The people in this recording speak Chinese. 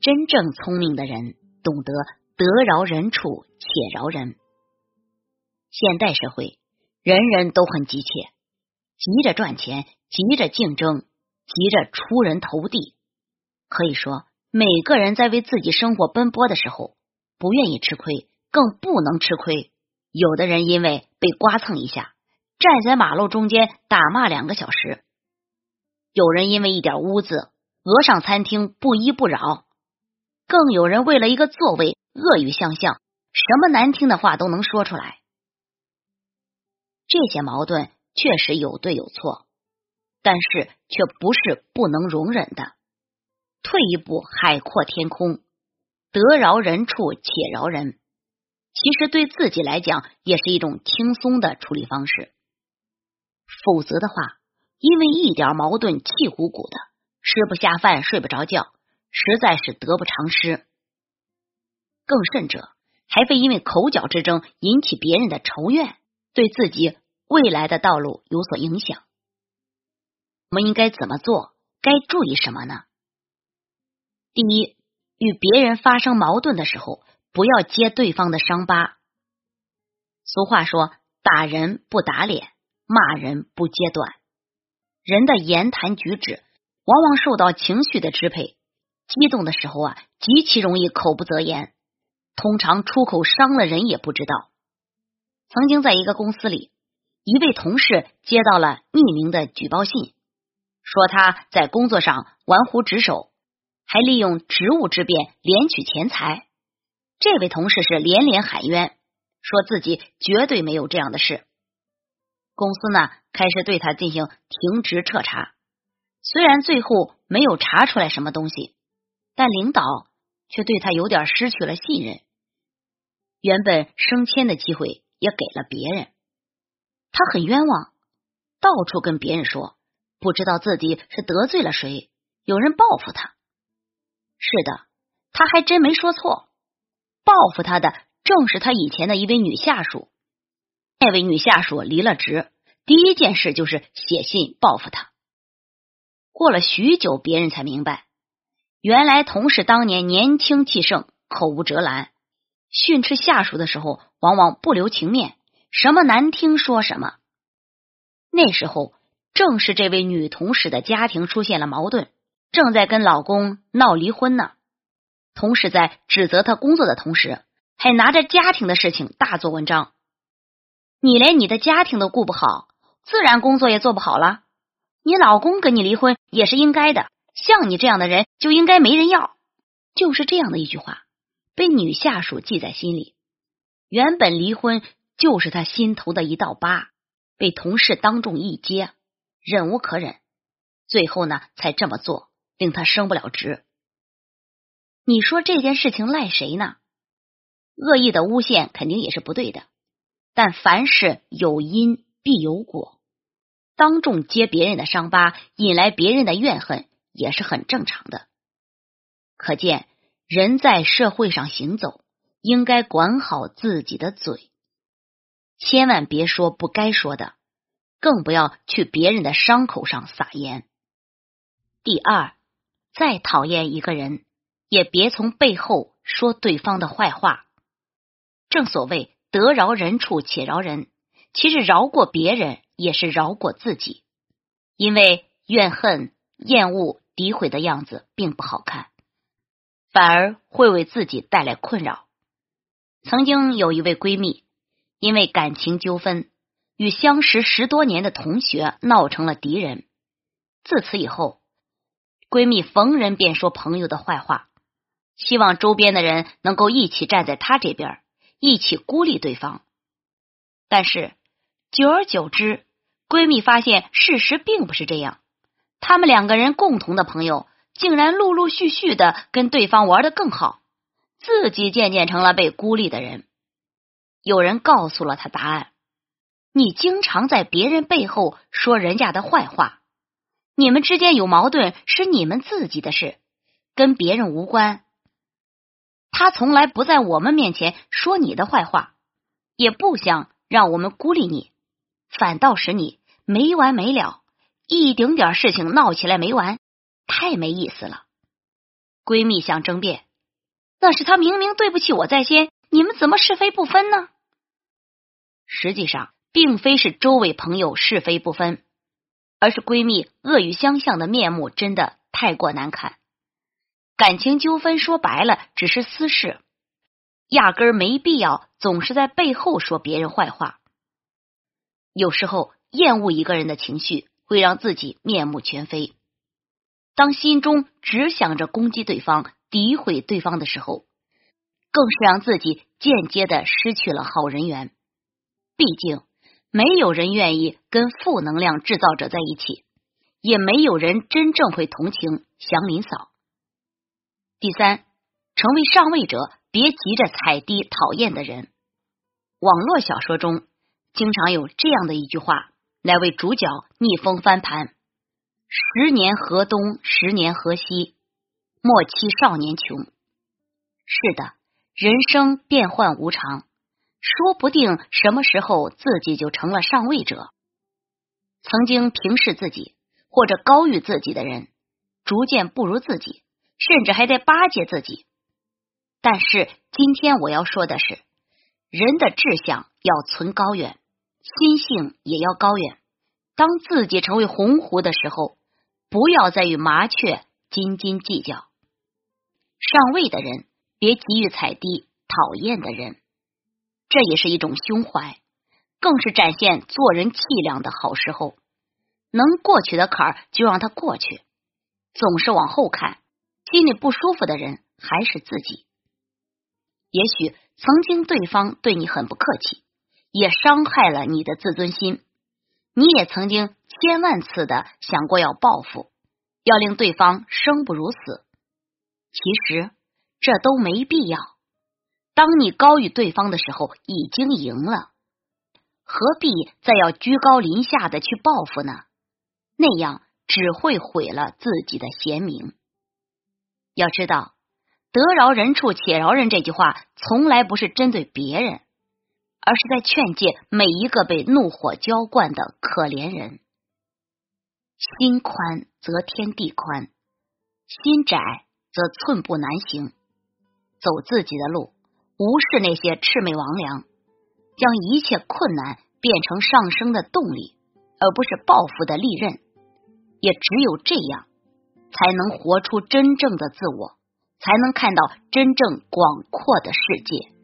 真正聪明的人懂得得饶人处且饶人。现代社会，人人都很急切，急着赚钱，急着竞争，急着出人头地。可以说，每个人在为自己生活奔波的时候，不愿意吃亏，更不能吃亏。有的人因为被刮蹭一下，站在马路中间打骂两个小时；有人因为一点污渍，讹上餐厅不依不饶。更有人为了一个座位恶语相向，什么难听的话都能说出来。这些矛盾确实有对有错，但是却不是不能容忍的。退一步，海阔天空，得饶人处且饶人，其实对自己来讲也是一种轻松的处理方式。否则的话，因为一点矛盾气鼓鼓的，吃不下饭，睡不着觉。实在是得不偿失，更甚者还会因为口角之争引起别人的仇怨，对自己未来的道路有所影响。我们应该怎么做？该注意什么呢？第一，与别人发生矛盾的时候，不要揭对方的伤疤。俗话说：“打人不打脸，骂人不揭短。”人的言谈举止往往受到情绪的支配。激动的时候啊，极其容易口不择言，通常出口伤了人也不知道。曾经在一个公司里，一位同事接到了匿名的举报信，说他在工作上玩忽职守，还利用职务之便敛取钱财。这位同事是连连喊冤，说自己绝对没有这样的事。公司呢，开始对他进行停职彻查，虽然最后没有查出来什么东西。但领导却对他有点失去了信任，原本升迁的机会也给了别人，他很冤枉，到处跟别人说，不知道自己是得罪了谁，有人报复他。是的，他还真没说错，报复他的正是他以前的一位女下属。那位女下属离了职，第一件事就是写信报复他。过了许久，别人才明白。原来同事当年年轻气盛，口无遮拦，训斥下属的时候往往不留情面，什么难听说什么。那时候正是这位女同事的家庭出现了矛盾，正在跟老公闹离婚呢。同事在指责他工作的同时，还拿着家庭的事情大做文章。你连你的家庭都顾不好，自然工作也做不好了。你老公跟你离婚也是应该的。像你这样的人就应该没人要，就是这样的一句话，被女下属记在心里。原本离婚就是他心头的一道疤，被同事当众一揭，忍无可忍，最后呢才这么做，令他升不了职。你说这件事情赖谁呢？恶意的诬陷肯定也是不对的，但凡事有因必有果，当众揭别人的伤疤，引来别人的怨恨。也是很正常的，可见人在社会上行走，应该管好自己的嘴，千万别说不该说的，更不要去别人的伤口上撒盐。第二，再讨厌一个人，也别从背后说对方的坏话。正所谓得饶人处且饶人，其实饶过别人也是饶过自己，因为怨恨、厌恶。诋毁的样子并不好看，反而会为自己带来困扰。曾经有一位闺蜜，因为感情纠纷，与相识十多年的同学闹成了敌人。自此以后，闺蜜逢人便说朋友的坏话，希望周边的人能够一起站在她这边，一起孤立对方。但是久而久之，闺蜜发现事实并不是这样。他们两个人共同的朋友，竟然陆陆续续的跟对方玩的更好，自己渐渐成了被孤立的人。有人告诉了他答案：你经常在别人背后说人家的坏话，你们之间有矛盾是你们自己的事，跟别人无关。他从来不在我们面前说你的坏话，也不想让我们孤立你，反倒使你没完没了。一丁点事情闹起来没完，太没意思了。闺蜜想争辩，那是他明明对不起我在先，你们怎么是非不分呢？实际上，并非是周围朋友是非不分，而是闺蜜恶语相向的面目真的太过难看。感情纠纷说白了只是私事，压根儿没必要总是在背后说别人坏话。有时候厌恶一个人的情绪会让自己面目全非。当心中只想着攻击对方、诋毁对方的时候，更是让自己间接的失去了好人缘。毕竟，没有人愿意跟负能量制造者在一起，也没有人真正会同情祥林嫂。第三，成为上位者，别急着踩低讨厌的人。网络小说中经常有这样的一句话来为主角逆风翻盘：“十年河东，十年河西，莫欺少年穷。”是的，人生变幻无常，说不定什么时候自己就成了上位者。曾经平视自己或者高于自己的人，逐渐不如自己。甚至还得巴结自己，但是今天我要说的是，人的志向要存高远，心性也要高远。当自己成为鸿鹄的时候，不要再与麻雀斤斤计较。上位的人别急于踩低讨厌的人，这也是一种胸怀，更是展现做人气量的好时候。能过去的坎儿就让他过去，总是往后看。心里不舒服的人还是自己。也许曾经对方对你很不客气，也伤害了你的自尊心。你也曾经千万次的想过要报复，要令对方生不如死。其实这都没必要。当你高于对方的时候，已经赢了，何必再要居高临下的去报复呢？那样只会毁了自己的贤名。要知道，“得饶人处且饶人”这句话从来不是针对别人，而是在劝诫每一个被怒火浇灌的可怜人。心宽则天地宽，心窄则寸步难行。走自己的路，无视那些魑魅魍魉，将一切困难变成上升的动力，而不是报复的利刃。也只有这样。才能活出真正的自我，才能看到真正广阔的世界。